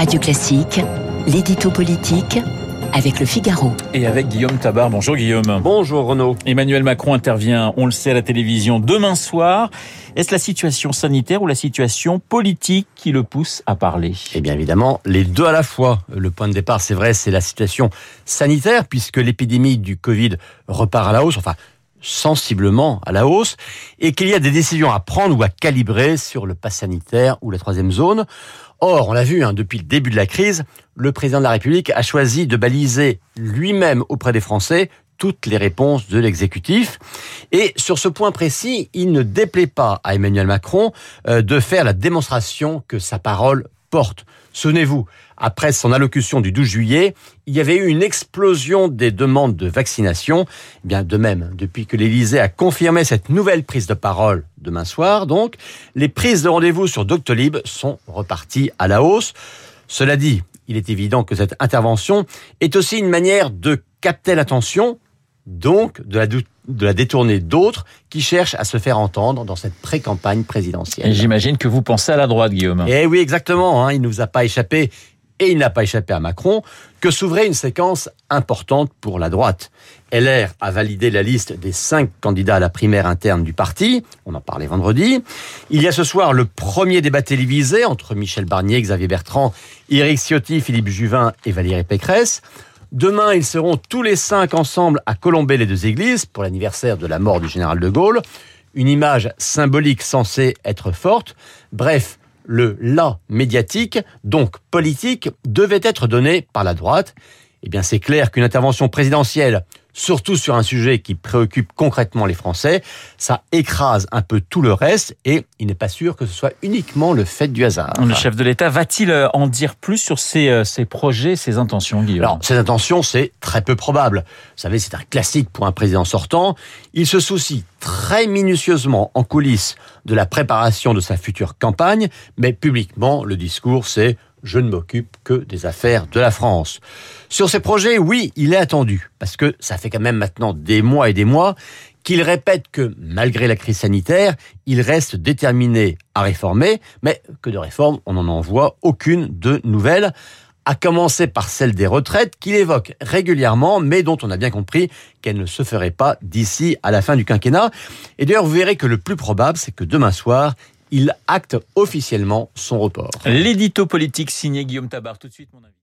Radio Classique, l'édito politique avec le Figaro. Et avec Guillaume Tabar. Bonjour Guillaume. Bonjour Renaud. Emmanuel Macron intervient, on le sait, à la télévision demain soir. Est-ce la situation sanitaire ou la situation politique qui le pousse à parler? Eh bien évidemment, les deux à la fois. Le point de départ, c'est vrai, c'est la situation sanitaire, puisque l'épidémie du Covid repart à la hausse, enfin sensiblement à la hausse, et qu'il y a des décisions à prendre ou à calibrer sur le pass sanitaire ou la troisième zone. Or, on l'a vu, hein, depuis le début de la crise, le président de la République a choisi de baliser lui-même auprès des Français toutes les réponses de l'exécutif. Et sur ce point précis, il ne déplaît pas à Emmanuel Macron euh, de faire la démonstration que sa parole porte. Souvenez-vous, après son allocution du 12 juillet, il y avait eu une explosion des demandes de vaccination. Eh bien, de même, depuis que l'Élysée a confirmé cette nouvelle prise de parole demain soir, donc, les prises de rendez-vous sur Doctolib sont reparties à la hausse. Cela dit, il est évident que cette intervention est aussi une manière de capter l'attention, donc de la, de la détourner d'autres qui cherchent à se faire entendre dans cette pré-campagne présidentielle. J'imagine que vous pensez à la droite, Guillaume. Eh oui, exactement. Hein, il ne nous a pas échappé et il n'a pas échappé à Macron, que s'ouvrait une séquence importante pour la droite. LR a validé la liste des cinq candidats à la primaire interne du parti, on en parlait vendredi. Il y a ce soir le premier débat télévisé entre Michel Barnier, Xavier Bertrand, Éric Ciotti, Philippe Juvin et Valérie Pécresse. Demain, ils seront tous les cinq ensemble à colomber les deux églises pour l'anniversaire de la mort du général de Gaulle. Une image symbolique censée être forte. Bref, le la médiatique, donc politique, devait être donné par la droite. Eh bien, c'est clair qu'une intervention présidentielle, surtout sur un sujet qui préoccupe concrètement les Français, ça écrase un peu tout le reste et il n'est pas sûr que ce soit uniquement le fait du hasard. Le chef de l'État va-t-il euh, en dire plus sur ses, euh, ses projets, ses intentions, Guillaume Alors, ses intentions, c'est très peu probable. Vous savez, c'est un classique pour un président sortant. Il se soucie très minutieusement en coulisses de la préparation de sa future campagne, mais publiquement, le discours, c'est je ne m'occupe que des affaires de la France. Sur ces projets, oui, il est attendu, parce que ça fait quand même maintenant des mois et des mois qu'il répète que malgré la crise sanitaire, il reste déterminé à réformer, mais que de réformes, on n'en envoie aucune de nouvelle à commencer par celle des retraites qu'il évoque régulièrement, mais dont on a bien compris qu'elle ne se ferait pas d'ici à la fin du quinquennat. Et d'ailleurs, vous verrez que le plus probable, c'est que demain soir, il acte officiellement son report. L'édito politique signé Guillaume Tabar. Tout de suite, mon avis.